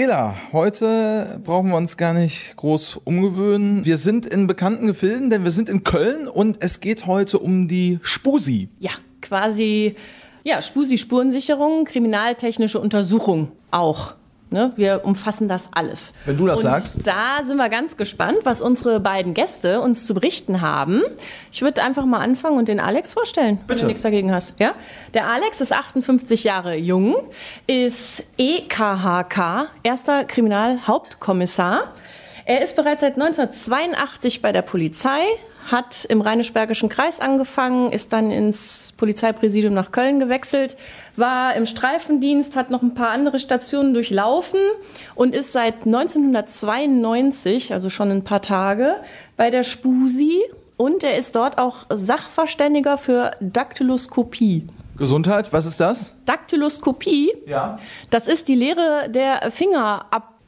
Ela, heute brauchen wir uns gar nicht groß umgewöhnen. Wir sind in bekannten Gefilden, denn wir sind in Köln und es geht heute um die Spusi. Ja, quasi, ja, Spusi-Spurensicherung, kriminaltechnische Untersuchung auch. Ne, wir umfassen das alles. Wenn du das und sagst. Da sind wir ganz gespannt, was unsere beiden Gäste uns zu berichten haben. Ich würde einfach mal anfangen und den Alex vorstellen, Bitte. wenn du nichts dagegen hast. Ja? Der Alex ist 58 Jahre jung, ist EKHK, erster Kriminalhauptkommissar. Er ist bereits seit 1982 bei der Polizei, hat im Rheinisch-Bergischen Kreis angefangen, ist dann ins Polizeipräsidium nach Köln gewechselt, war im Streifendienst, hat noch ein paar andere Stationen durchlaufen und ist seit 1992, also schon ein paar Tage, bei der Spusi und er ist dort auch Sachverständiger für Daktyloskopie. Gesundheit, was ist das? Daktyloskopie, Ja. das ist die Lehre der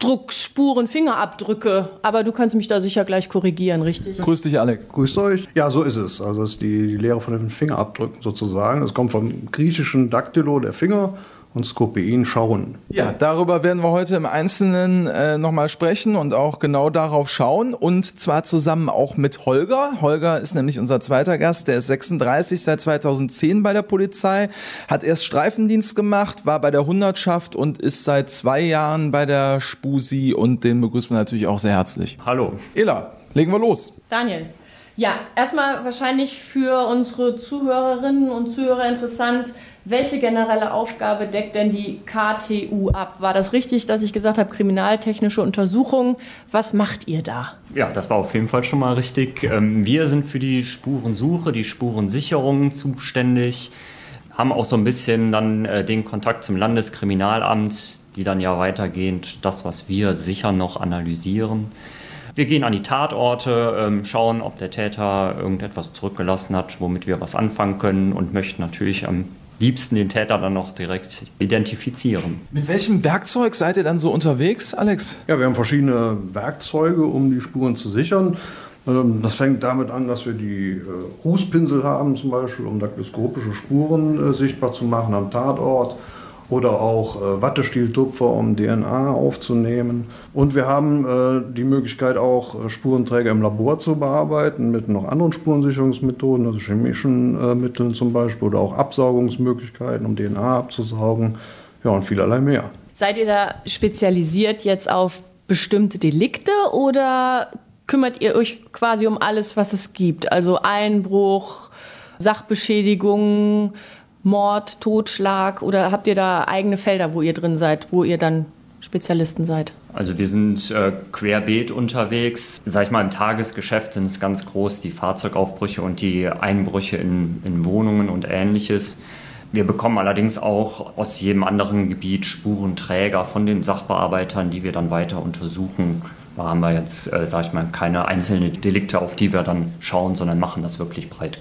Fingerabdruckspuren, Fingerabdrücke. Aber du kannst mich da sicher gleich korrigieren, richtig? Grüß dich, Alex. Grüßt euch. Ja, so ist es. Also es ist die, die Lehre von den Fingerabdrücken sozusagen. Das kommt vom griechischen Daktylo, der Finger, und Skopein, schauen. Ja, darüber werden wir heute im Einzelnen äh, nochmal sprechen und auch genau darauf schauen. Und zwar zusammen auch mit Holger. Holger ist nämlich unser zweiter Gast. Der ist 36, seit 2010 bei der Polizei, hat erst Streifendienst gemacht, war bei der Hundertschaft und ist seit zwei Jahren bei der Spusi. Und den begrüßen wir natürlich auch sehr herzlich. Hallo. Ela, legen wir los. Daniel. Ja, erstmal wahrscheinlich für unsere Zuhörerinnen und Zuhörer interessant, welche generelle Aufgabe deckt denn die KTU ab? War das richtig, dass ich gesagt habe, kriminaltechnische Untersuchung? Was macht ihr da? Ja, das war auf jeden Fall schon mal richtig. Ähm, Wir sind für die Spurensuche, die Spurensicherung zuständig, haben auch so ein bisschen dann äh, den Kontakt zum Landeskriminalamt, die dann ja weitergehend das, was wir sicher noch analysieren. Wir gehen an die Tatorte, ähm, schauen, ob der Täter irgendetwas zurückgelassen hat, womit wir was anfangen können und möchten natürlich am liebsten den Täter dann noch direkt identifizieren. Mit welchem Werkzeug seid ihr dann so unterwegs, Alex? Ja, wir haben verschiedene Werkzeuge, um die Spuren zu sichern. Ähm, Das fängt damit an, dass wir die äh, Rußpinsel haben, zum Beispiel, um daktyloskopische Spuren äh, sichtbar zu machen am Tatort. Oder auch äh, Wattestieltupfer, um DNA aufzunehmen. Und wir haben äh, die Möglichkeit auch, äh, Spurenträger im Labor zu bearbeiten mit noch anderen Spurensicherungsmethoden, also chemischen äh, Mitteln zum Beispiel, oder auch Absaugungsmöglichkeiten, um DNA abzusaugen. Ja, und vielerlei mehr. Seid ihr da spezialisiert jetzt auf bestimmte Delikte oder kümmert ihr euch quasi um alles, was es gibt? Also Einbruch, Sachbeschädigung, Mord, Totschlag oder habt ihr da eigene Felder, wo ihr drin seid, wo ihr dann Spezialisten seid? Also wir sind äh, querbeet unterwegs. Sag ich mal, im Tagesgeschäft sind es ganz groß die Fahrzeugaufbrüche und die Einbrüche in, in Wohnungen und ähnliches. Wir bekommen allerdings auch aus jedem anderen Gebiet Spurenträger von den Sachbearbeitern, die wir dann weiter untersuchen. Da haben wir jetzt, äh, sag ich mal, keine einzelnen Delikte, auf die wir dann schauen, sondern machen das wirklich breit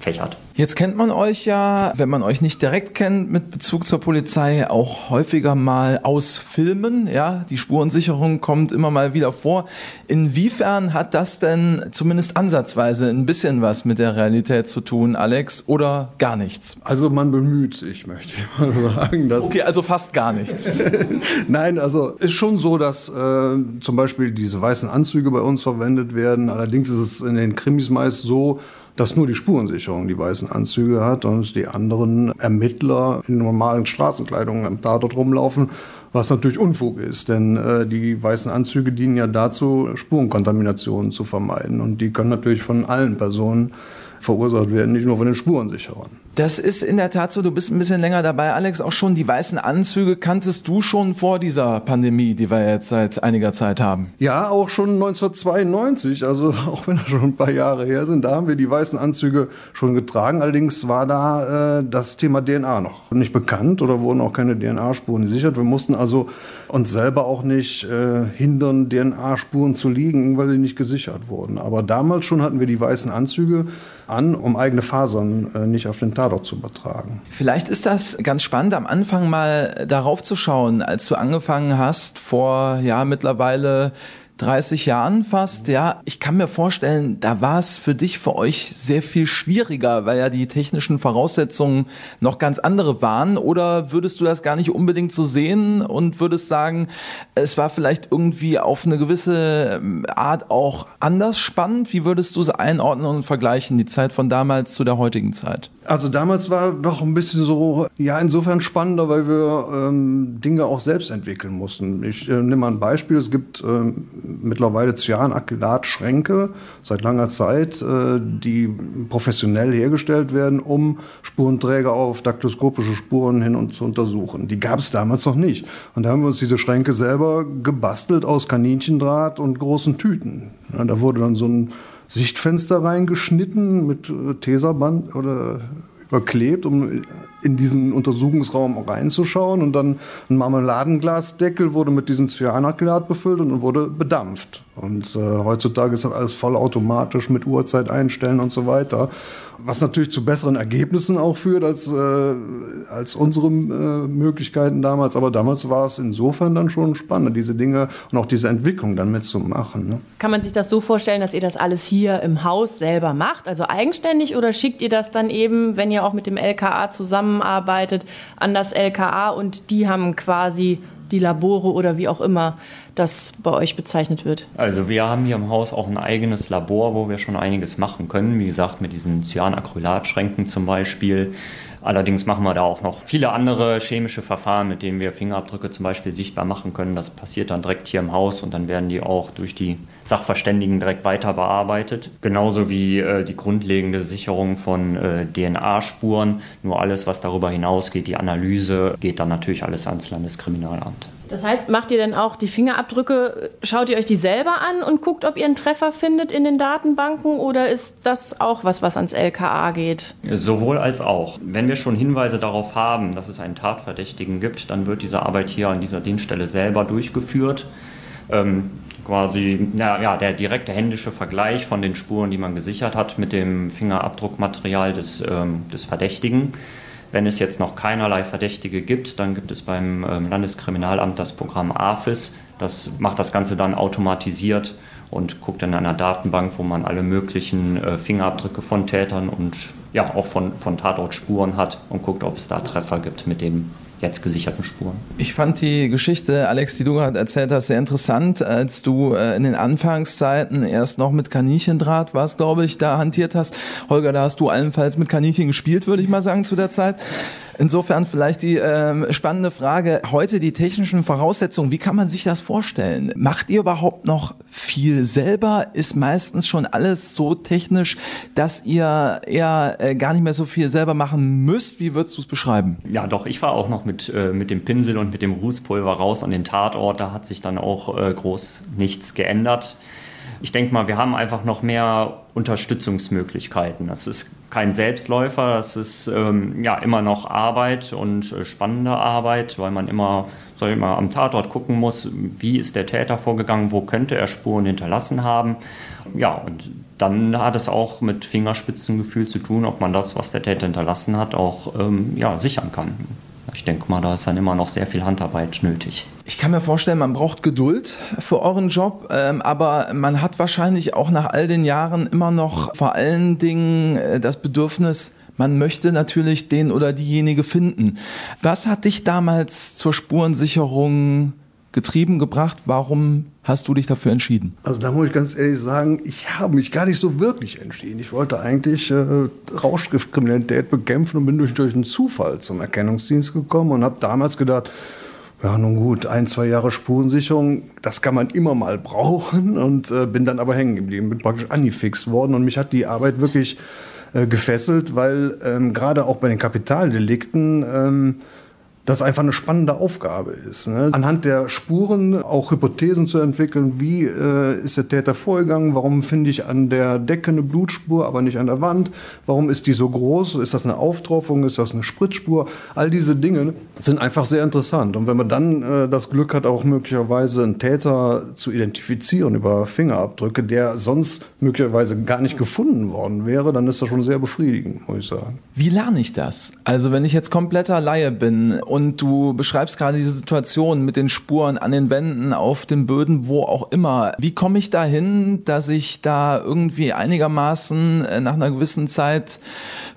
gefächert. Jetzt kennt man euch ja, wenn man euch nicht direkt kennt mit Bezug zur Polizei, auch häufiger mal aus Filmen. Ja, die Spurensicherung kommt immer mal wieder vor. Inwiefern hat das denn zumindest ansatzweise ein bisschen was mit der Realität zu tun, Alex, oder gar nichts? Also man bemüht sich, möchte ich mal sagen. Dass Okay, also fast gar nichts. Nein, also ist schon so, dass äh, zum Beispiel diese weißen Anzüge bei uns verwendet werden. Allerdings ist es in den Krimis meist so, dass nur die Spurensicherung die weißen Anzüge hat und die anderen Ermittler in normalen Straßenkleidung am Tatort rumlaufen, was natürlich Unfug ist, denn äh, die weißen Anzüge dienen ja dazu, Spurenkontaminationen zu vermeiden. Und die können natürlich von allen Personen verursacht werden, nicht nur von den Spurensicherern. Das ist in der Tat so, du bist ein bisschen länger dabei, Alex, auch schon die weißen Anzüge kanntest du schon vor dieser Pandemie, die wir jetzt seit einiger Zeit haben. Ja, auch schon 1992, also auch wenn das schon ein paar Jahre her sind, da haben wir die weißen Anzüge schon getragen. Allerdings war da äh, das Thema DNA noch nicht bekannt oder wurden auch keine DNA-Spuren gesichert. Wir mussten also uns selber auch nicht äh, hindern, DNA-Spuren zu liegen, weil sie nicht gesichert wurden. Aber damals schon hatten wir die weißen Anzüge an, um eigene Fasern äh, nicht auf den Tatort zu übertragen. Vielleicht ist das ganz spannend, am Anfang mal darauf zu schauen, als du angefangen hast, vor ja mittlerweile 30 Jahren fast, ja. Ich kann mir vorstellen, da war es für dich, für euch sehr viel schwieriger, weil ja die technischen Voraussetzungen noch ganz andere waren. Oder würdest du das gar nicht unbedingt so sehen und würdest sagen, es war vielleicht irgendwie auf eine gewisse ähm, Art auch anders spannend? Wie würdest du es einordnen und vergleichen, die Zeit von damals zu der heutigen Zeit? Also damals war doch ein bisschen so, ja, insofern spannender, weil wir ähm, Dinge auch selbst entwickeln mussten. Ich äh, nehme mal ein Beispiel. Es gibt ähm, mittlerweile Cyanacrylat-Schränke seit langer Zeit, äh, die professionell hergestellt werden, um Spurenträger auf daktyloskopische Spuren hin und zu untersuchen. Die gab es damals noch nicht. Und da haben wir uns diese Schränke selber gebastelt aus Kaninchendraht und großen Tüten. Ja, da wurde dann so ein Sichtfenster reingeschnitten mit äh, Teserband oder überklebt, um in diesen Untersuchungsraum reinzuschauen. Und dann ein Marmeladenglasdeckel wurde mit diesem Cyanacrylat befüllt und wurde bedampft. Und äh, heutzutage ist das alles vollautomatisch mit Uhrzeit einstellen und so weiter. Was natürlich zu besseren Ergebnissen auch führt als, äh, als unsere äh, Möglichkeiten damals. Aber damals war es insofern dann schon spannend, diese Dinge und auch diese Entwicklung dann mitzumachen. Ne? Kann man sich das so vorstellen, dass ihr das alles hier im Haus selber macht, also eigenständig, oder schickt ihr das dann eben, wenn ihr auch mit dem LKA zusammenarbeitet, an das LKA und die haben quasi die Labore oder wie auch immer das bei euch bezeichnet wird? Also wir haben hier im Haus auch ein eigenes Labor, wo wir schon einiges machen können. Wie gesagt, mit diesen Cyanacrylatschränken zum Beispiel. Allerdings machen wir da auch noch viele andere chemische Verfahren, mit denen wir Fingerabdrücke zum Beispiel sichtbar machen können. Das passiert dann direkt hier im Haus und dann werden die auch durch die Sachverständigen direkt weiter bearbeitet. Genauso wie äh, die grundlegende Sicherung von äh, DNA-Spuren. Nur alles, was darüber hinausgeht, die Analyse, geht dann natürlich alles ans Landeskriminalamt. Das heißt, macht ihr denn auch die Fingerabdrücke, schaut ihr euch die selber an und guckt, ob ihr einen Treffer findet in den Datenbanken oder ist das auch was, was ans LKA geht? Sowohl als auch. Wenn wir schon Hinweise darauf haben, dass es einen Tatverdächtigen gibt, dann wird diese Arbeit hier an dieser Dienststelle selber durchgeführt. Ähm, quasi na, ja, der direkte händische Vergleich von den Spuren, die man gesichert hat, mit dem Fingerabdruckmaterial des, ähm, des Verdächtigen. Wenn es jetzt noch keinerlei Verdächtige gibt, dann gibt es beim ähm, Landeskriminalamt das Programm AFIS. Das macht das Ganze dann automatisiert und guckt in einer Datenbank, wo man alle möglichen äh, Fingerabdrücke von Tätern und ja auch von, von Tatortspuren hat und guckt, ob es da Treffer gibt mit dem jetzt gesicherten Spuren. Ich fand die Geschichte, Alex, die du gerade erzählt hast, sehr interessant, als du äh, in den Anfangszeiten erst noch mit Kaninchendraht warst, glaube ich, da hantiert hast. Holger, da hast du allenfalls mit Kaninchen gespielt, würde ich mal sagen, zu der Zeit. Insofern vielleicht die ähm, spannende Frage, heute die technischen Voraussetzungen, wie kann man sich das vorstellen? Macht ihr überhaupt noch viel selber? Ist meistens schon alles so technisch, dass ihr eher äh, gar nicht mehr so viel selber machen müsst? Wie würdest du es beschreiben? Ja, doch, ich war auch noch mit, äh, mit dem Pinsel und mit dem Rußpulver raus an den Tatort. Da hat sich dann auch äh, groß nichts geändert. Ich denke mal, wir haben einfach noch mehr Unterstützungsmöglichkeiten. Das ist kein Selbstläufer, das ist ähm, ja immer noch Arbeit und äh, spannende Arbeit, weil man immer, soll immer am Tatort gucken muss, wie ist der Täter vorgegangen, wo könnte er Spuren hinterlassen haben. Ja, und dann hat es auch mit Fingerspitzengefühl zu tun, ob man das, was der Täter hinterlassen hat, auch ähm, ja, sichern kann. Ich denke mal, da ist dann immer noch sehr viel Handarbeit nötig. Ich kann mir vorstellen, man braucht Geduld für euren Job, ähm, aber man hat wahrscheinlich auch nach all den Jahren immer noch vor allen Dingen äh, das Bedürfnis, man möchte natürlich den oder diejenige finden. Was hat dich damals zur Spurensicherung getrieben gebracht? Warum hast du dich dafür entschieden? Also da muss ich ganz ehrlich sagen, ich habe mich gar nicht so wirklich entschieden. Ich wollte eigentlich äh, Rauschgiftkriminalität bekämpfen und bin durch, durch einen Zufall zum Erkennungsdienst gekommen und habe damals gedacht, ja, nun gut, ein, zwei Jahre Spurensicherung, das kann man immer mal brauchen und äh, bin dann aber hängen geblieben, bin praktisch angefixt worden und mich hat die Arbeit wirklich äh, gefesselt, weil ähm, gerade auch bei den Kapitaldelikten ähm, das einfach eine spannende Aufgabe ist. Ne? Anhand der Spuren auch Hypothesen zu entwickeln, wie äh, ist der Täter vorgegangen, warum finde ich an der Decke eine Blutspur, aber nicht an der Wand, warum ist die so groß, ist das eine Auftropfung, ist das eine Spritzspur, all diese Dinge sind einfach sehr interessant. Und wenn man dann äh, das Glück hat, auch möglicherweise einen Täter zu identifizieren über Fingerabdrücke, der sonst möglicherweise gar nicht gefunden worden wäre, dann ist das schon sehr befriedigend, muss ich sagen. Wie lerne ich das? Also wenn ich jetzt kompletter Laie bin und und du beschreibst gerade diese Situation mit den Spuren an den Wänden, auf den Böden, wo auch immer. Wie komme ich dahin, dass ich da irgendwie einigermaßen äh, nach einer gewissen Zeit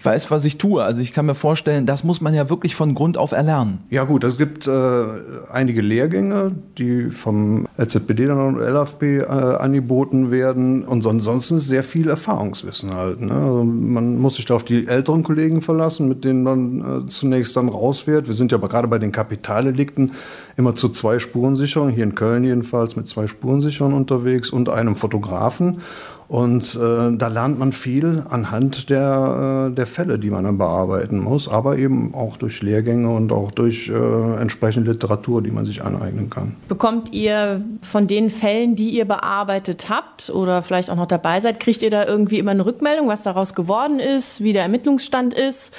weiß, was ich tue? Also ich kann mir vorstellen, das muss man ja wirklich von Grund auf erlernen. Ja gut, es gibt äh, einige Lehrgänge, die vom LZBD und LFB äh, angeboten werden und ansonsten sehr viel Erfahrungswissen halt. Ne? Also man muss sich da auf die älteren Kollegen verlassen, mit denen man äh, zunächst dann rausfährt. Wir sind ja aber gerade bei den Kapitaldelikten immer zu zwei Spurensicherungen, hier in Köln jedenfalls mit zwei Spurensicherungen unterwegs und einem Fotografen. Und äh, da lernt man viel anhand der, äh, der Fälle, die man dann bearbeiten muss, aber eben auch durch Lehrgänge und auch durch äh, entsprechende Literatur, die man sich aneignen kann. Bekommt ihr von den Fällen, die ihr bearbeitet habt oder vielleicht auch noch dabei seid, kriegt ihr da irgendwie immer eine Rückmeldung, was daraus geworden ist, wie der Ermittlungsstand ist?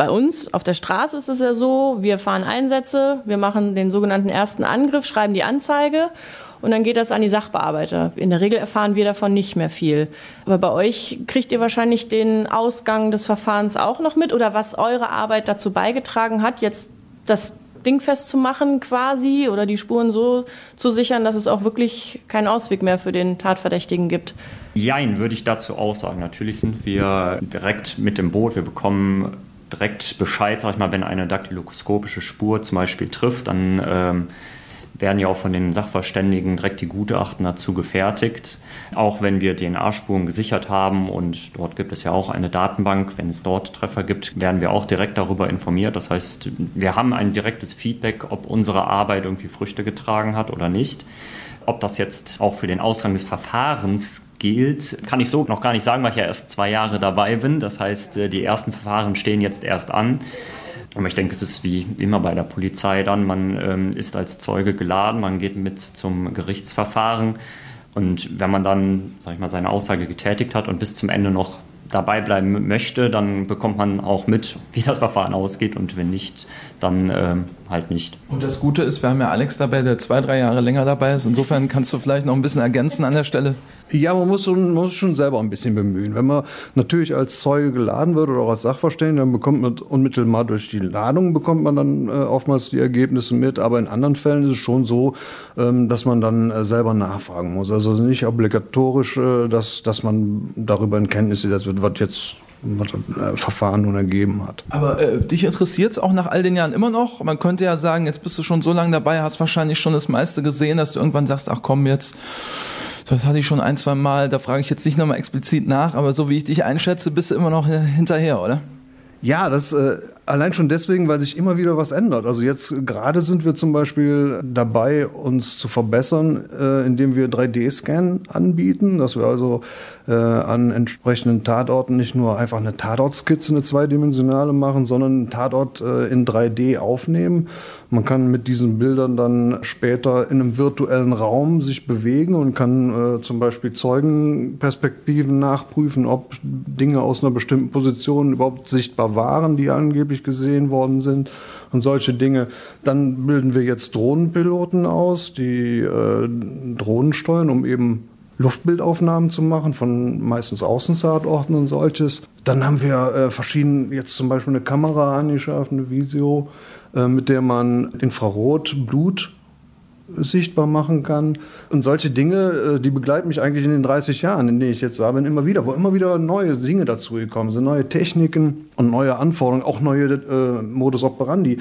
Bei uns auf der Straße ist es ja so, wir fahren Einsätze, wir machen den sogenannten ersten Angriff, schreiben die Anzeige und dann geht das an die Sachbearbeiter. In der Regel erfahren wir davon nicht mehr viel. Aber bei euch kriegt ihr wahrscheinlich den Ausgang des Verfahrens auch noch mit oder was eure Arbeit dazu beigetragen hat, jetzt das Ding festzumachen quasi oder die Spuren so zu sichern, dass es auch wirklich keinen Ausweg mehr für den Tatverdächtigen gibt. Jein, würde ich dazu auch sagen. Natürlich sind wir direkt mit dem Boot. Wir bekommen direkt Bescheid, sag ich mal, wenn eine daktyloskopische Spur zum Beispiel trifft, dann ähm, werden ja auch von den Sachverständigen direkt die Gutachten dazu gefertigt. Auch wenn wir DNA-Spuren gesichert haben und dort gibt es ja auch eine Datenbank, wenn es dort Treffer gibt, werden wir auch direkt darüber informiert. Das heißt, wir haben ein direktes Feedback, ob unsere Arbeit irgendwie Früchte getragen hat oder nicht. Ob das jetzt auch für den Ausgang des Verfahrens gilt, kann ich so noch gar nicht sagen, weil ich ja erst zwei Jahre dabei bin. Das heißt, die ersten Verfahren stehen jetzt erst an. Aber ich denke, es ist wie immer bei der Polizei dann, man ähm, ist als Zeuge geladen, man geht mit zum Gerichtsverfahren und wenn man dann, sag ich mal, seine Aussage getätigt hat und bis zum Ende noch dabei bleiben möchte, dann bekommt man auch mit, wie das Verfahren ausgeht und wenn nicht, dann ähm, halt nicht. Und das Gute ist, wir haben ja Alex dabei, der zwei, drei Jahre länger dabei ist. Insofern kannst du vielleicht noch ein bisschen ergänzen an der Stelle. Ja, man muss, man muss schon selber ein bisschen bemühen. Wenn man natürlich als Zeuge geladen wird oder auch als Sachverständiger, dann bekommt man unmittelbar durch die Ladung bekommt man dann äh, oftmals die Ergebnisse mit. Aber in anderen Fällen ist es schon so, ähm, dass man dann äh, selber nachfragen muss. Also nicht obligatorisch, äh, dass, dass man darüber in Kenntnis setzt wird, was jetzt was das äh, Verfahren nun ergeben hat. Aber äh, dich interessiert es auch nach all den Jahren immer noch? Man könnte ja sagen, jetzt bist du schon so lange dabei, hast wahrscheinlich schon das meiste gesehen, dass du irgendwann sagst, ach komm, jetzt, das hatte ich schon ein, zwei Mal, da frage ich jetzt nicht nochmal explizit nach, aber so wie ich dich einschätze, bist du immer noch hinterher, oder? Ja, das äh, allein schon deswegen, weil sich immer wieder was ändert. Also jetzt gerade sind wir zum Beispiel dabei, uns zu verbessern, äh, indem wir 3D-Scan anbieten, dass wir also äh, an entsprechenden Tatorten nicht nur einfach eine Tatortskizze, eine zweidimensionale machen, sondern einen Tatort äh, in 3D aufnehmen. Man kann mit diesen Bildern dann später in einem virtuellen Raum sich bewegen und kann äh, zum Beispiel Zeugenperspektiven nachprüfen, ob Dinge aus einer bestimmten Position überhaupt sichtbar waren, die angeblich gesehen worden sind und solche Dinge. Dann bilden wir jetzt Drohnenpiloten aus, die äh, Drohnen steuern, um eben Luftbildaufnahmen zu machen von meistens Außensatorten und solches. Dann haben wir äh, verschiedene, jetzt zum Beispiel eine Kamera angeschafft, eine Visio, mit der man Infrarot, Blut sichtbar machen kann. Und solche Dinge, äh, die begleiten mich eigentlich in den 30 Jahren, in denen ich jetzt da bin, immer wieder, wo immer wieder neue Dinge dazugekommen sind, neue Techniken und neue Anforderungen, auch neue äh, Modus operandi,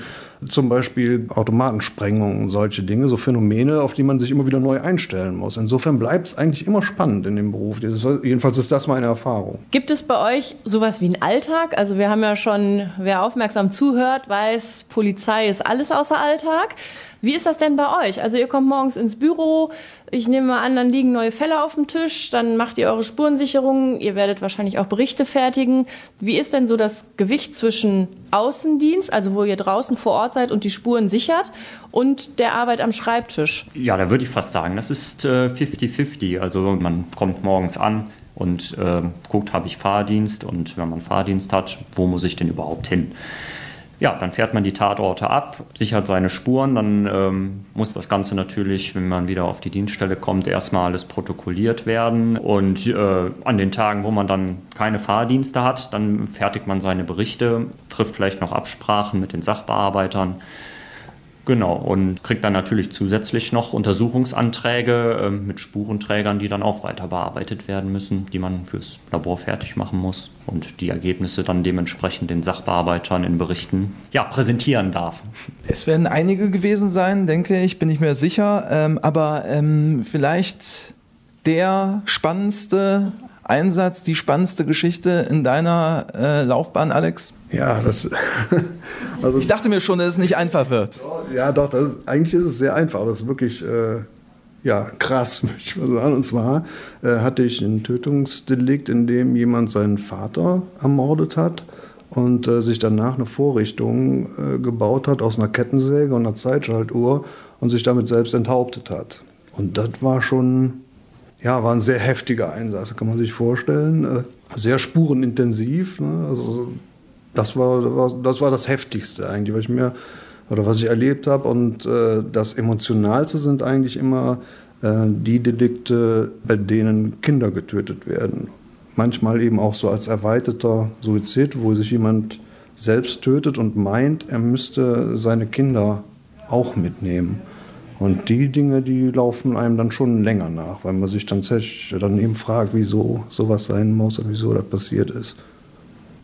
zum Beispiel Automatensprengungen, solche Dinge, so Phänomene, auf die man sich immer wieder neu einstellen muss. Insofern bleibt es eigentlich immer spannend in dem Beruf. Jedenfalls ist das meine Erfahrung. Gibt es bei euch sowas wie einen Alltag? Also wir haben ja schon, wer aufmerksam zuhört, weiß, Polizei ist alles außer Alltag. Wie ist das denn bei euch? Also ihr kommt morgens ins Büro, ich nehme mal an, dann liegen neue Fälle auf dem Tisch, dann macht ihr eure Spurensicherung, ihr werdet wahrscheinlich auch Berichte fertigen. Wie ist denn so das Gewicht zwischen Außendienst, also wo ihr draußen vor Ort seid und die Spuren sichert, und der Arbeit am Schreibtisch? Ja, da würde ich fast sagen, das ist 50-50. Äh, also man kommt morgens an, und äh, guckt, habe ich Fahrdienst und wenn man Fahrdienst hat, wo muss ich denn überhaupt hin? Ja, dann fährt man die Tatorte ab, sichert seine Spuren, dann ähm, muss das Ganze natürlich, wenn man wieder auf die Dienststelle kommt, erstmal alles protokolliert werden. Und äh, an den Tagen, wo man dann keine Fahrdienste hat, dann fertigt man seine Berichte, trifft vielleicht noch Absprachen mit den Sachbearbeitern Genau, und kriegt dann natürlich zusätzlich noch Untersuchungsanträge äh, mit Spurenträgern, die dann auch weiter bearbeitet werden müssen, die man fürs Labor fertig machen muss und die Ergebnisse dann dementsprechend den Sachbearbeitern in Berichten ja, präsentieren darf. Es werden einige gewesen sein, denke ich, bin ich mir sicher, ähm, aber ähm, vielleicht der spannendste Einsatz, die spannendste Geschichte in deiner äh, Laufbahn, Alex? Ja, das. also, ich dachte mir schon, dass es nicht einfach wird. Ja, doch, ist, eigentlich ist es sehr einfach. Das ist wirklich äh, ja, krass, möchte ich mal sagen. Und zwar äh, hatte ich ein Tötungsdelikt, in dem jemand seinen Vater ermordet hat und äh, sich danach eine Vorrichtung äh, gebaut hat aus einer Kettensäge und einer Zeitschaltuhr und sich damit selbst enthauptet hat. Und das war schon ja, war ein sehr heftiger Einsatz, kann man sich vorstellen. Äh, sehr spurenintensiv. Ne? Also das war, das war das Heftigste eigentlich, was ich mir oder was ich erlebt habe. Und äh, das Emotionalste sind eigentlich immer äh, die Delikte, bei denen Kinder getötet werden. Manchmal eben auch so als erweiterter Suizid, wo sich jemand selbst tötet und meint, er müsste seine Kinder auch mitnehmen. Und die Dinge, die laufen einem dann schon länger nach, weil man sich dann, dann eben fragt, wieso sowas sein muss und wieso das passiert ist.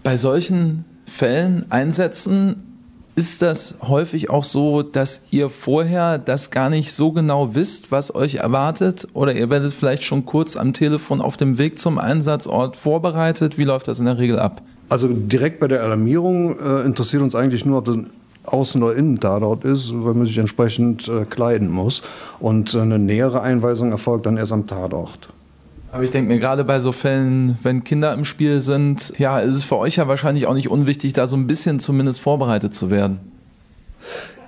Bei solchen Fällen, Einsätzen, ist das häufig auch so, dass ihr vorher das gar nicht so genau wisst, was euch erwartet? Oder ihr werdet vielleicht schon kurz am Telefon auf dem Weg zum Einsatzort vorbereitet? Wie läuft das in der Regel ab? Also direkt bei der Alarmierung äh, interessiert uns eigentlich nur, ob das Außen- oder Innentatort ist, weil man sich entsprechend äh, kleiden muss. Und äh, eine nähere Einweisung erfolgt dann erst am Tatort. Aber ich denke mir gerade bei so Fällen, wenn Kinder im Spiel sind, ja, ist es für euch ja wahrscheinlich auch nicht unwichtig, da so ein bisschen zumindest vorbereitet zu werden.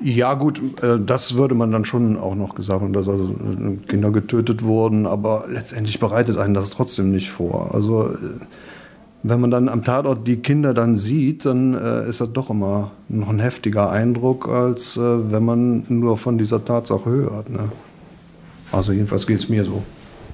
Ja gut, äh, das würde man dann schon auch noch gesagt haben, dass also äh, Kinder getötet wurden, aber letztendlich bereitet einen das trotzdem nicht vor. Also wenn man dann am Tatort die Kinder dann sieht, dann äh, ist das doch immer noch ein heftiger Eindruck, als äh, wenn man nur von dieser Tatsache hört. Ne? Also jedenfalls geht es mir so.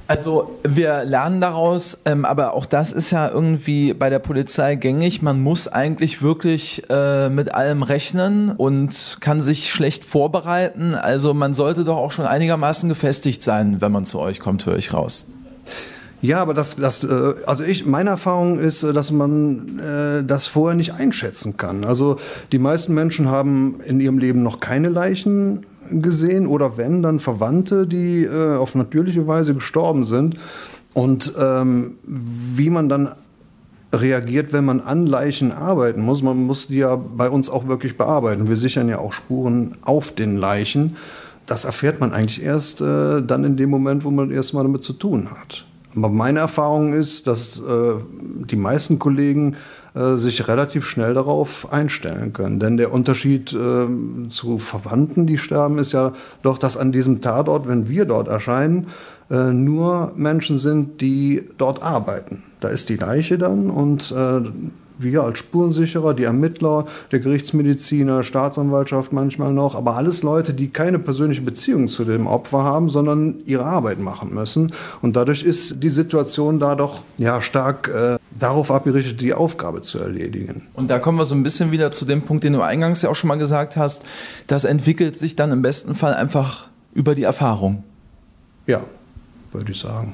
Also wir lernen daraus, ähm, aber auch das ist ja irgendwie bei der Polizei gängig. Man muss eigentlich wirklich äh, mit allem rechnen und kann sich schlecht vorbereiten. Also man sollte doch auch schon einigermaßen gefestigt sein, wenn man zu euch kommt, höre ich raus. Ja, aber das, das äh, also ich, meine Erfahrung ist, äh, dass man äh, das vorher nicht einschätzen kann. Also die meisten Menschen haben in ihrem Leben noch keine Leichen gesehen oder wenn, dann Verwandte, die auf natürliche Weise gestorben sind. Und ähm, wie man dann reagiert, wenn man an Leichen arbeiten muss. Man muss die ja bei uns auch wirklich bearbeiten. Wir sichern ja auch Spuren auf den Leichen. Das erfährt man eigentlich erst äh, dann in dem Moment, wo man erstmal damit zu tun hat. Aber meine Erfahrung ist, dass äh, die meisten Kollegen äh, sich relativ schnell darauf einstellen können. Denn der Unterschied äh, zu Verwandten, die sterben, ist ja doch, dass an diesem Tatort, wenn wir dort erscheinen, nur Menschen sind, die dort arbeiten. Da ist die Leiche dann und wir als Spurensicherer, die Ermittler, der Gerichtsmediziner, Staatsanwaltschaft manchmal noch, aber alles Leute, die keine persönliche Beziehung zu dem Opfer haben, sondern ihre Arbeit machen müssen. Und dadurch ist die Situation da doch ja, stark äh, darauf abgerichtet, die Aufgabe zu erledigen. Und da kommen wir so ein bisschen wieder zu dem Punkt, den du eingangs ja auch schon mal gesagt hast. Das entwickelt sich dann im besten Fall einfach über die Erfahrung. Ja, würde ich sagen.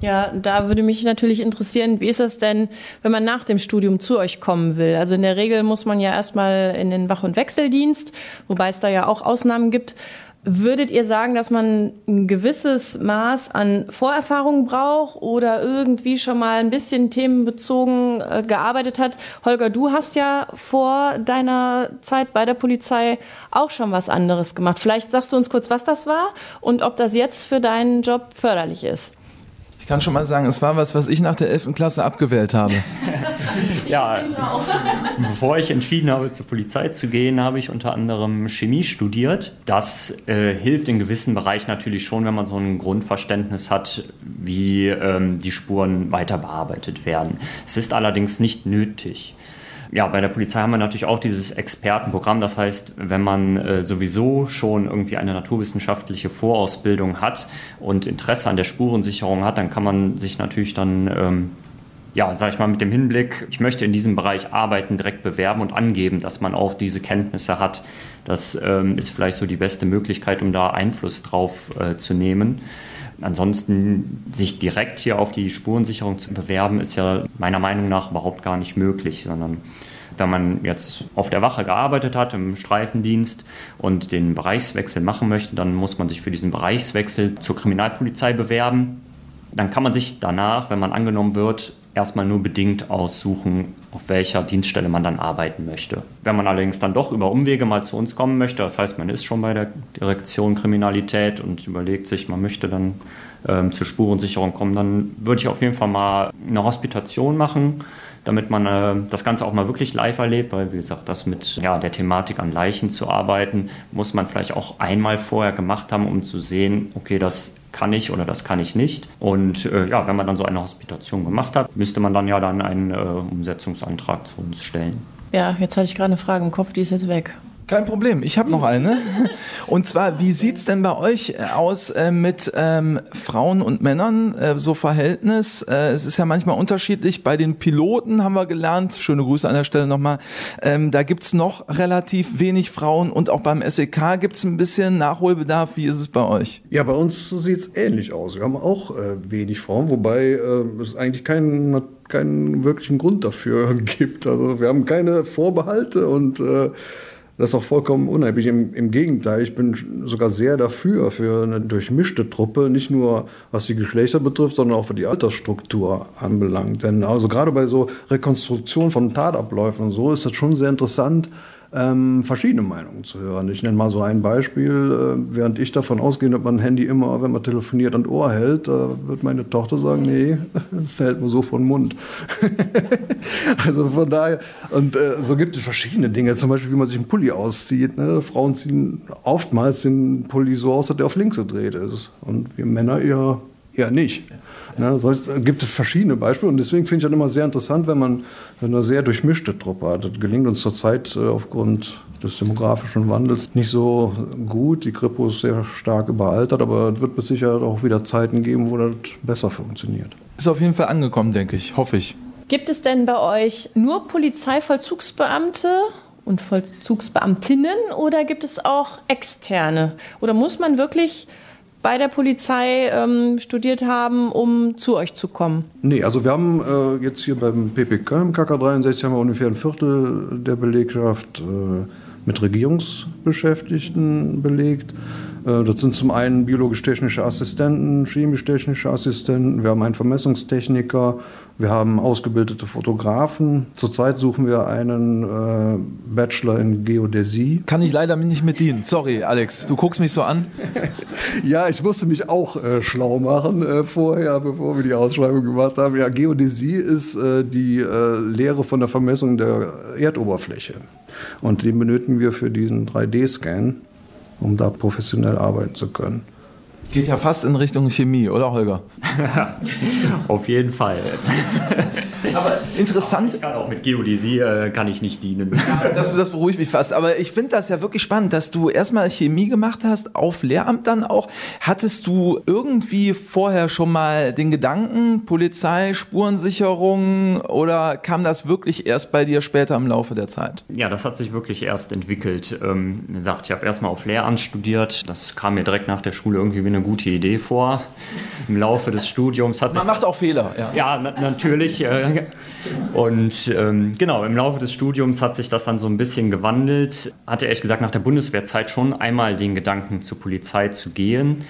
Ja, da würde mich natürlich interessieren, wie ist das denn, wenn man nach dem Studium zu euch kommen will? Also in der Regel muss man ja erstmal in den Wach- und Wechseldienst, wobei es da ja auch Ausnahmen gibt. Würdet ihr sagen, dass man ein gewisses Maß an Vorerfahrung braucht oder irgendwie schon mal ein bisschen themenbezogen äh, gearbeitet hat? Holger, du hast ja vor deiner Zeit bei der Polizei auch schon was anderes gemacht. Vielleicht sagst du uns kurz, was das war und ob das jetzt für deinen Job förderlich ist kann schon mal sagen, es war was, was ich nach der 11. Klasse abgewählt habe. ja, bevor ich entschieden habe, zur Polizei zu gehen, habe ich unter anderem Chemie studiert. Das äh, hilft in gewissen Bereichen natürlich schon, wenn man so ein Grundverständnis hat, wie ähm, die Spuren weiter bearbeitet werden. Es ist allerdings nicht nötig ja, bei der Polizei haben wir natürlich auch dieses Expertenprogramm. Das heißt, wenn man äh, sowieso schon irgendwie eine naturwissenschaftliche Vorausbildung hat und Interesse an der Spurensicherung hat, dann kann man sich natürlich dann ähm, ja, sag ich mal, mit dem Hinblick, ich möchte in diesem Bereich arbeiten, direkt bewerben und angeben, dass man auch diese Kenntnisse hat. Das ähm, ist vielleicht so die beste Möglichkeit, um da Einfluss drauf äh, zu nehmen. Ansonsten sich direkt hier auf die Spurensicherung zu bewerben, ist ja meiner Meinung nach überhaupt gar nicht möglich, sondern wenn man jetzt auf der Wache gearbeitet hat, im Streifendienst und den Bereichswechsel machen möchte, dann muss man sich für diesen Bereichswechsel zur Kriminalpolizei bewerben. Dann kann man sich danach, wenn man angenommen wird, erstmal nur bedingt aussuchen, auf welcher Dienststelle man dann arbeiten möchte. Wenn man allerdings dann doch über Umwege mal zu uns kommen möchte, das heißt, man ist schon bei der Direktion Kriminalität und überlegt sich, man möchte dann ähm, zur Spurensicherung kommen, dann würde ich auf jeden Fall mal eine Hospitation machen damit man äh, das Ganze auch mal wirklich live erlebt, weil wie gesagt, das mit ja, der Thematik an Leichen zu arbeiten, muss man vielleicht auch einmal vorher gemacht haben, um zu sehen, okay, das kann ich oder das kann ich nicht. Und äh, ja, wenn man dann so eine Hospitation gemacht hat, müsste man dann ja dann einen äh, Umsetzungsantrag zu uns stellen. Ja, jetzt hatte ich gerade eine Frage im Kopf, die ist jetzt weg. Kein Problem, ich habe noch eine. Und zwar, wie sieht es denn bei euch äh, aus äh, mit ähm, Frauen und Männern, äh, so Verhältnis? Äh, es ist ja manchmal unterschiedlich. Bei den Piloten haben wir gelernt, schöne Grüße an der Stelle nochmal, ähm, da es noch relativ wenig Frauen und auch beim SEK gibt es ein bisschen Nachholbedarf. Wie ist es bei euch? Ja, bei uns sieht es ähnlich aus. Wir haben auch äh, wenig Frauen, wobei äh, es eigentlich keinen keinen wirklichen Grund dafür gibt. Also wir haben keine Vorbehalte und äh, das ist auch vollkommen unheimlich. Im, Im, Gegenteil, ich bin sogar sehr dafür, für eine durchmischte Truppe, nicht nur was die Geschlechter betrifft, sondern auch was die Altersstruktur anbelangt. Denn also gerade bei so Rekonstruktion von Tatabläufen und so ist das schon sehr interessant, ähm, verschiedene Meinungen zu hören. Ich nenne mal so ein Beispiel. Äh, während ich davon ausgehe, dass man ein Handy immer, wenn man telefoniert, an Ohr hält, da wird meine Tochter sagen, nee, das hält man so von Mund. also von daher, und äh, so gibt es verschiedene Dinge, zum Beispiel, wie man sich einen Pulli auszieht. Ne? Frauen ziehen oftmals den Pulli so aus, dass der auf links gedreht ist. Und wir Männer eher, eher nicht. Ne, so gibt es verschiedene Beispiele und deswegen finde ich das immer sehr interessant, wenn man eine sehr durchmischte Truppe hat. Das gelingt uns zurzeit äh, aufgrund des demografischen Wandels nicht so gut. Die Kripo ist sehr stark überaltert, aber es wird Sicherheit auch wieder Zeiten geben, wo das besser funktioniert. Ist auf jeden Fall angekommen, denke ich, hoffe ich. Gibt es denn bei euch nur Polizeivollzugsbeamte und Vollzugsbeamtinnen oder gibt es auch externe? Oder muss man wirklich bei der Polizei ähm, studiert haben, um zu euch zu kommen? Nee, also wir haben äh, jetzt hier beim PPK im KK 63 haben wir ungefähr ein Viertel der Belegschaft äh, mit Regierungsbeschäftigten belegt. Äh, das sind zum einen biologisch-technische Assistenten, chemisch-technische Assistenten, wir haben einen Vermessungstechniker, wir haben ausgebildete Fotografen. Zurzeit suchen wir einen äh, Bachelor in Geodäsie. Kann ich leider nicht mit dienen. Sorry, Alex. Du guckst mich so an. ja, ich musste mich auch äh, schlau machen äh, vorher, bevor wir die Ausschreibung gemacht haben. Ja, Geodäsie ist äh, die äh, Lehre von der Vermessung der Erdoberfläche. Und den benötigen wir für diesen 3D-Scan, um da professionell arbeiten zu können. Geht ja fast in Richtung Chemie, oder Holger? Auf jeden Fall. Aber interessant. Ich kann auch mit Geodäsie äh, kann ich nicht dienen. das, das beruhigt mich fast. Aber ich finde das ja wirklich spannend, dass du erstmal Chemie gemacht hast, auf Lehramt dann auch. Hattest du irgendwie vorher schon mal den Gedanken, Polizei, Spurensicherung oder kam das wirklich erst bei dir später im Laufe der Zeit? Ja, das hat sich wirklich erst entwickelt. Ähm, wie gesagt, ich habe erstmal auf Lehramt studiert. Das kam mir direkt nach der Schule irgendwie wie eine gute Idee vor. Im Laufe des Studiums hat sich. Man macht auch Fehler, ja. Ja, na natürlich. Äh, und ähm, genau, im Laufe des Studiums hat sich das dann so ein bisschen gewandelt. Hatte ehrlich gesagt nach der Bundeswehrzeit schon einmal den Gedanken, zur Polizei zu gehen.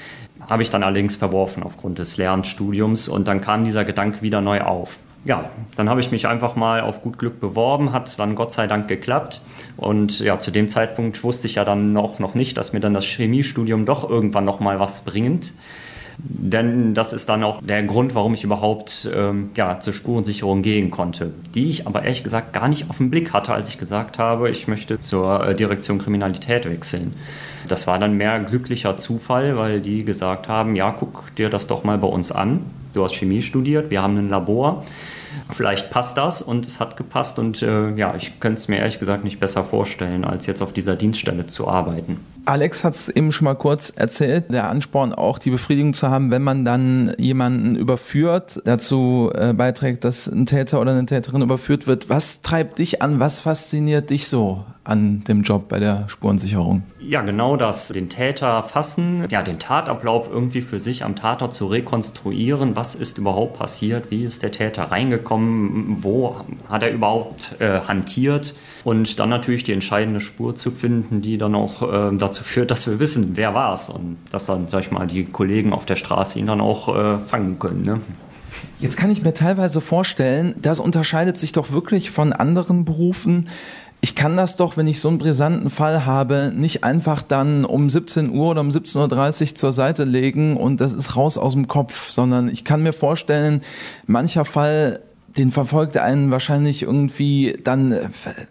Habe ich dann allerdings verworfen aufgrund des Lernstudiums und dann kam dieser Gedanke wieder neu auf. Ja, dann habe ich mich einfach mal auf gut Glück beworben, hat dann Gott sei Dank geklappt. Und ja, zu dem Zeitpunkt wusste ich ja dann auch noch nicht, dass mir dann das Chemiestudium doch irgendwann noch mal was bringt. Denn das ist dann auch der Grund, warum ich überhaupt ähm, ja, zur Spurensicherung gehen konnte, die ich aber ehrlich gesagt gar nicht auf den Blick hatte, als ich gesagt habe, ich möchte zur äh, Direktion Kriminalität wechseln. Das war dann mehr glücklicher Zufall, weil die gesagt haben, ja, guck dir das doch mal bei uns an. Du hast Chemie studiert, wir haben ein Labor. Vielleicht passt das und es hat gepasst und äh, ja, ich könnte es mir ehrlich gesagt nicht besser vorstellen, als jetzt auf dieser Dienststelle zu arbeiten. Alex hat es eben schon mal kurz erzählt, der Ansporn auch die Befriedigung zu haben, wenn man dann jemanden überführt, dazu äh, beiträgt, dass ein Täter oder eine Täterin überführt wird. Was treibt dich an? Was fasziniert dich so an dem Job bei der Spurensicherung? Ja, genau das. Den Täter fassen, ja, den Tatablauf irgendwie für sich am Tatort zu rekonstruieren. Was ist überhaupt passiert? Wie ist der Täter reingekommen? Wo hat er überhaupt äh, hantiert? Und dann natürlich die entscheidende Spur zu finden, die dann auch äh, dazu führt, dass wir wissen, wer war es. Und dass dann, sag ich mal, die Kollegen auf der Straße ihn dann auch äh, fangen können. Ne? Jetzt kann ich mir teilweise vorstellen, das unterscheidet sich doch wirklich von anderen Berufen ich kann das doch, wenn ich so einen brisanten Fall habe, nicht einfach dann um 17 Uhr oder um 17.30 Uhr zur Seite legen und das ist raus aus dem Kopf, sondern ich kann mir vorstellen, mancher Fall, den verfolgt einen wahrscheinlich irgendwie dann äh,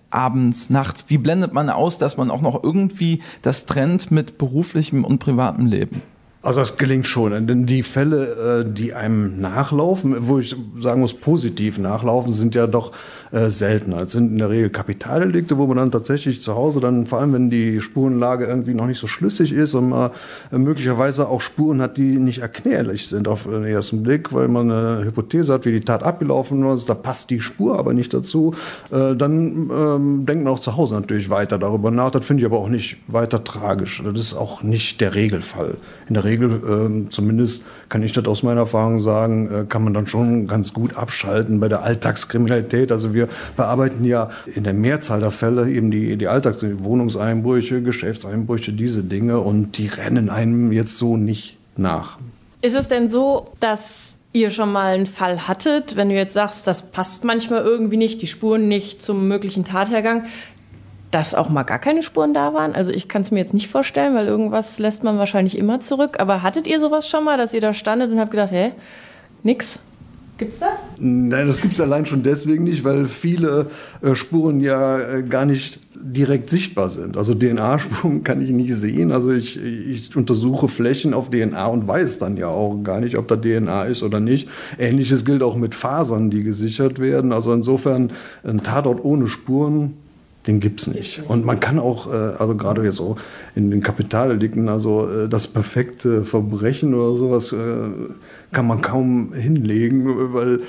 abends, nachts. Wie blendet man aus, dass man auch noch irgendwie das trennt mit beruflichem und privatem Leben? Also das gelingt schon, denn die Fälle, äh, die einem nachlaufen, wo ich sagen muss, positiv nachlaufen, sind ja doch äh, seltener. Es sind in der Regel Kapitaldelikte, wo man dann tatsächlich zu Hause dann, vor allem wenn die Spurenlage irgendwie noch nicht so schlüssig ist und man äh, möglicherweise auch Spuren hat, die nicht erklärlich sind auf den ersten Blick, weil man eine Hypothese hat, wie die Tat abgelaufen ist, da passt die Spur aber nicht dazu, dann ähm, denkt man auch zu Hause natürlich weiter darüber nach. Das finde ich aber auch nicht weiter tragisch. Das ist auch nicht der Regelfall. In der Regel, ähm, zumindest kann ich das aus meiner Erfahrung sagen, äh, kann man dann schon ganz gut abschalten bei der Alltagskriminalität. Also wir bearbeiten ja in der Mehrzahl der Fälle eben die, die Alltags Wohnungseinbrüche, Geschäftseinbrüche, diese Dinge und die rennen einem jetzt so nicht nach. Ist es denn so, dass ihr schon mal einen Fall hattet, wenn du jetzt sagst, das passt manchmal irgendwie nicht, die Spuren nicht zum möglichen Tathergang, dass auch mal gar keine Spuren da waren? Also ich kann es mir jetzt nicht vorstellen, weil irgendwas lässt man wahrscheinlich immer zurück. Aber hattet ihr sowas schon mal, dass ihr da standet und habt gedacht, hä, nix? Gibt's das? Nein, das gibt es allein schon deswegen nicht, weil viele äh, Spuren ja äh, gar nicht direkt sichtbar sind. Also DNA-Spuren kann ich nicht sehen. Also ich, ich untersuche Flächen auf DNA und weiß dann ja auch gar nicht, ob da DNA ist oder nicht. Ähnliches gilt auch mit Fasern, die gesichert werden. Also insofern ein Tatort ohne Spuren den es nicht. Und man kann auch, äh, also gerade jetzt auch in den Kapitaldelikten, also äh, das perfekte Verbrechen oder sowas äh, kann man kaum hinlegen, weil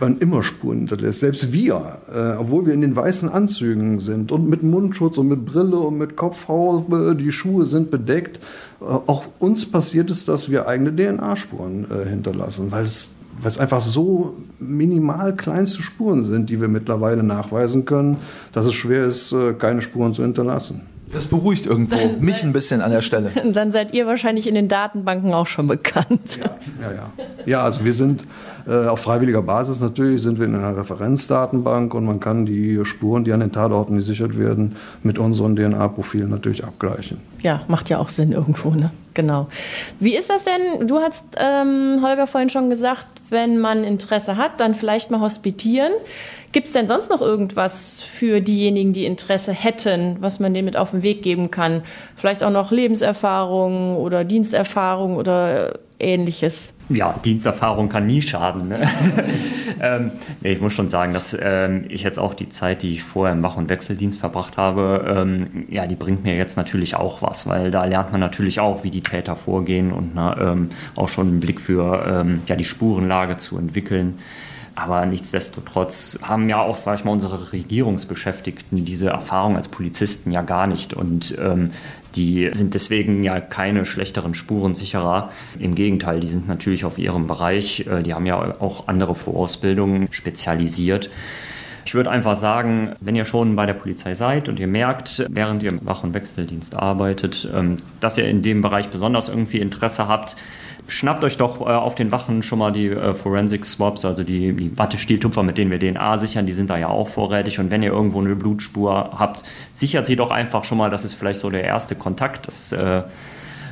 man immer Spuren hinterlässt. Selbst wir, obwohl wir in den weißen Anzügen sind und mit Mundschutz und mit Brille und mit Kopfhaube, die Schuhe sind bedeckt, auch uns passiert es, dass wir eigene DNA-Spuren hinterlassen, weil es weil es einfach so minimal kleinste Spuren sind, die wir mittlerweile nachweisen können, dass es schwer ist, äh, keine Spuren zu hinterlassen. Das beruhigt irgendwo dann mich ein bisschen an der Stelle. Dann seid ihr wahrscheinlich in den Datenbanken auch schon bekannt. Ja, ja, ja. ja also wir sind äh, auf freiwilliger Basis natürlich, sind wir in einer Referenzdatenbank und man kann die Spuren, die an den Tatorten gesichert werden, mit unseren DNA-Profilen natürlich abgleichen. Ja, macht ja auch Sinn irgendwo, ne? Genau. Wie ist das denn? Du hast, ähm, Holger, vorhin schon gesagt, wenn man Interesse hat, dann vielleicht mal hospitieren. Gibt es denn sonst noch irgendwas für diejenigen, die Interesse hätten, was man denen mit auf den Weg geben kann? Vielleicht auch noch Lebenserfahrung oder Diensterfahrung oder ähnliches? Ja, Diensterfahrung kann nie schaden. Ne? ähm, nee, ich muss schon sagen, dass ähm, ich jetzt auch die Zeit, die ich vorher im Wach- und Wechseldienst verbracht habe, ähm, ja, die bringt mir jetzt natürlich auch was, weil da lernt man natürlich auch, wie die Täter vorgehen und na, ähm, auch schon einen Blick für ähm, ja, die Spurenlage zu entwickeln. Aber nichtsdestotrotz haben ja auch, sag ich mal, unsere Regierungsbeschäftigten diese Erfahrung als Polizisten ja gar nicht. Und ähm, die sind deswegen ja keine schlechteren Spurensicherer. Im Gegenteil, die sind natürlich auf ihrem Bereich. Äh, die haben ja auch andere Vorausbildungen spezialisiert. Ich würde einfach sagen, wenn ihr schon bei der Polizei seid und ihr merkt, während ihr im Wach- und Wechseldienst arbeitet, ähm, dass ihr in dem Bereich besonders irgendwie Interesse habt, schnappt euch doch äh, auf den Wachen schon mal die äh, Forensic Swaps, also die, die Wattestieltupfer, mit denen wir DNA sichern, die sind da ja auch vorrätig. Und wenn ihr irgendwo eine Blutspur habt, sichert sie doch einfach schon mal. Das ist vielleicht so der erste Kontakt. Das, äh,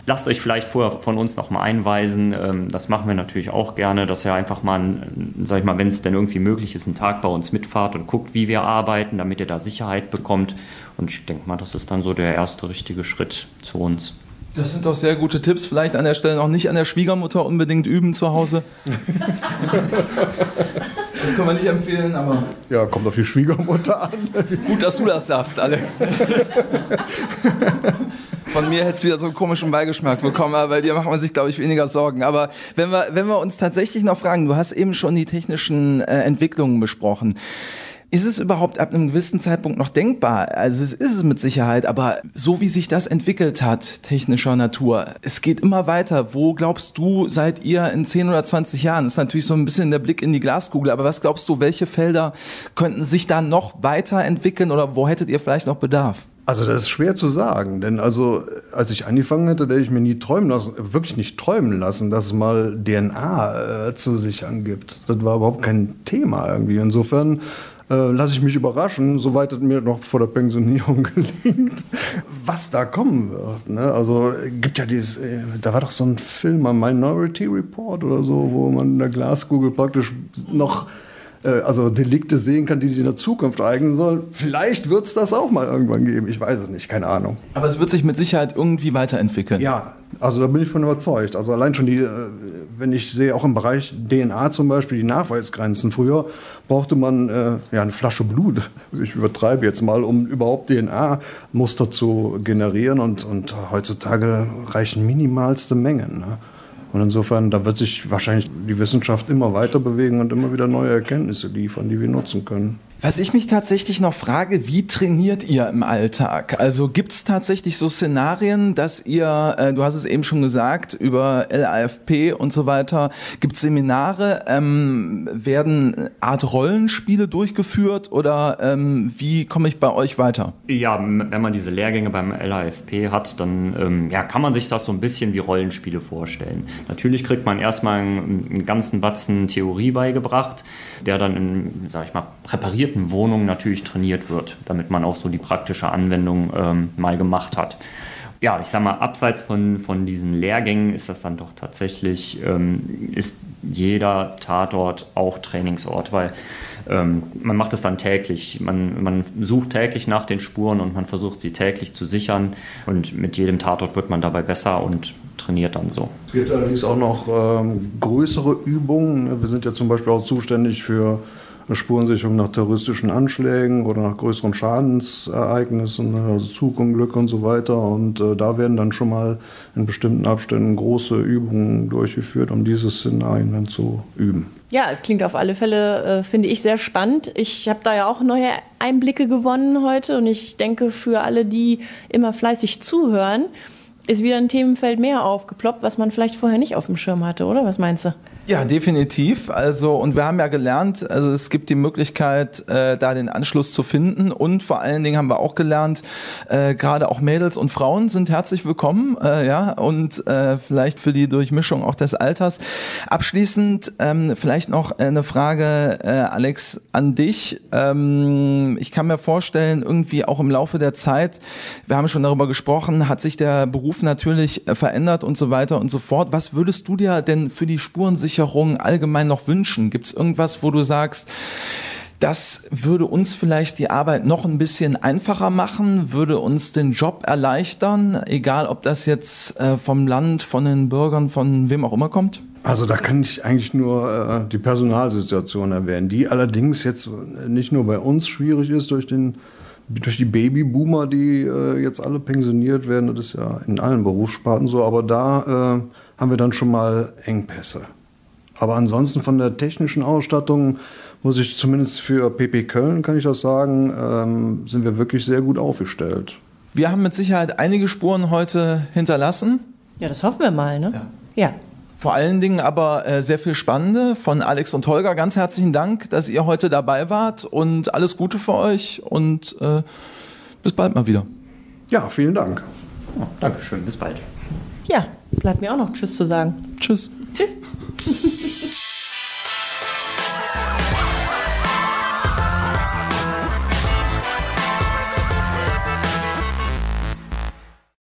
lasst euch vielleicht vorher von uns nochmal einweisen. Ähm, das machen wir natürlich auch gerne, dass ihr einfach mal, sag ich mal, wenn es denn irgendwie möglich ist, einen Tag bei uns mitfahrt und guckt, wie wir arbeiten, damit ihr da Sicherheit bekommt. Und ich denke mal, das ist dann so der erste richtige Schritt zu uns. Das sind doch sehr gute Tipps. Vielleicht an der Stelle noch nicht an der Schwiegermutter unbedingt üben zu Hause. das können wir nicht empfehlen, aber. Ja, kommt auf die Schwiegermutter an. Gut, dass du das sagst, Alex. Von mir hätte es wieder so einen komischen Beigeschmack bekommen, aber bei dir macht man sich, glaube ich, weniger Sorgen. Aber wenn wir, wenn wir uns tatsächlich noch fragen, du hast eben schon die technischen äh, Entwicklungen besprochen. Ist es überhaupt ab einem gewissen Zeitpunkt noch denkbar? Also es ist es mit Sicherheit, aber so wie sich das entwickelt hat, technischer Natur, es geht immer weiter. Wo glaubst du, seid ihr in 10 oder 20 Jahren? Das ist natürlich so ein bisschen der Blick in die Glaskugel, aber was glaubst du, welche Felder könnten sich da noch weiterentwickeln oder wo hättet ihr vielleicht noch Bedarf? Also das ist schwer zu sagen, denn also als ich angefangen hätte, hätte ich mir nie träumen lassen, wirklich nicht träumen lassen, dass es mal DNA äh, zu sichern gibt. Das war überhaupt kein Thema irgendwie. Insofern äh, lasse ich mich überraschen, soweit es mir noch vor der Pensionierung gelingt, was da kommen wird. Ne? Also gibt ja dieses, äh, da war doch so ein Film, ein Minority Report oder so, wo man in der Glaskugel praktisch noch äh, also Delikte sehen kann, die sich in der Zukunft eignen sollen. Vielleicht wird es das auch mal irgendwann geben. Ich weiß es nicht, keine Ahnung. Aber es wird sich mit Sicherheit irgendwie weiterentwickeln. Ja, also da bin ich von überzeugt. Also allein schon die, wenn ich sehe, auch im Bereich DNA zum Beispiel, die Nachweisgrenzen. Früher brauchte man äh, ja eine Flasche Blut, ich übertreibe jetzt mal, um überhaupt DNA-Muster zu generieren. Und, und heutzutage reichen minimalste Mengen. Ne? Und insofern, da wird sich wahrscheinlich die Wissenschaft immer weiter bewegen und immer wieder neue Erkenntnisse liefern, die wir nutzen können. Was ich mich tatsächlich noch frage, wie trainiert ihr im Alltag? Also gibt es tatsächlich so Szenarien, dass ihr, äh, du hast es eben schon gesagt, über LAFP und so weiter, gibt es Seminare, ähm, werden Art Rollenspiele durchgeführt oder ähm, wie komme ich bei euch weiter? Ja, wenn man diese Lehrgänge beim LAFP hat, dann ähm, ja, kann man sich das so ein bisschen wie Rollenspiele vorstellen. Natürlich kriegt man erstmal einen, einen ganzen Batzen Theorie beigebracht, der dann in, sag ich mal, präpariert konkreten Wohnungen natürlich trainiert wird, damit man auch so die praktische Anwendung ähm, mal gemacht hat. Ja, ich sag mal, abseits von, von diesen Lehrgängen ist das dann doch tatsächlich, ähm, ist jeder Tatort auch Trainingsort, weil ähm, man macht es dann täglich. Man, man sucht täglich nach den Spuren und man versucht sie täglich zu sichern und mit jedem Tatort wird man dabei besser und trainiert dann so. Es gibt allerdings auch noch ähm, größere Übungen. Wir sind ja zum Beispiel auch zuständig für Spurensicherung nach terroristischen Anschlägen oder nach größeren Schadensereignissen, ne, also Zugunglück und so weiter. Und äh, da werden dann schon mal in bestimmten Abständen große Übungen durchgeführt, um diese Szenarien dann zu üben. Ja, es klingt auf alle Fälle, äh, finde ich, sehr spannend. Ich habe da ja auch neue Einblicke gewonnen heute und ich denke, für alle, die immer fleißig zuhören, ist wieder ein Themenfeld mehr aufgeploppt, was man vielleicht vorher nicht auf dem Schirm hatte, oder? Was meinst du? Ja, definitiv. Also, und wir haben ja gelernt, also es gibt die Möglichkeit, äh, da den Anschluss zu finden. Und vor allen Dingen haben wir auch gelernt, äh, gerade auch Mädels und Frauen sind herzlich willkommen, äh, ja, und äh, vielleicht für die Durchmischung auch des Alters. Abschließend ähm, vielleicht noch eine Frage, äh, Alex, an dich. Ähm, ich kann mir vorstellen, irgendwie auch im Laufe der Zeit, wir haben schon darüber gesprochen, hat sich der Beruf natürlich verändert und so weiter und so fort. Was würdest du dir denn für die Spurensicherung Versicherung allgemein noch wünschen? Gibt es irgendwas, wo du sagst, das würde uns vielleicht die Arbeit noch ein bisschen einfacher machen, würde uns den Job erleichtern, egal ob das jetzt äh, vom Land, von den Bürgern, von wem auch immer kommt? Also da kann ich eigentlich nur äh, die Personalsituation erwähnen, die allerdings jetzt nicht nur bei uns schwierig ist durch den durch die Babyboomer, die äh, jetzt alle pensioniert werden, das ist ja in allen Berufssparten so, aber da äh, haben wir dann schon mal Engpässe. Aber ansonsten von der technischen Ausstattung muss ich zumindest für PP Köln, kann ich das sagen, ähm, sind wir wirklich sehr gut aufgestellt. Wir haben mit Sicherheit einige Spuren heute hinterlassen. Ja, das hoffen wir mal, ne? Ja. ja. Vor allen Dingen aber äh, sehr viel Spannende von Alex und Holger. Ganz herzlichen Dank, dass ihr heute dabei wart und alles Gute für euch und äh, bis bald mal wieder. Ja, vielen Dank. Oh, Dankeschön, bis bald. Ja, bleibt mir auch noch Tschüss zu sagen. Tschüss. Ha ha ha.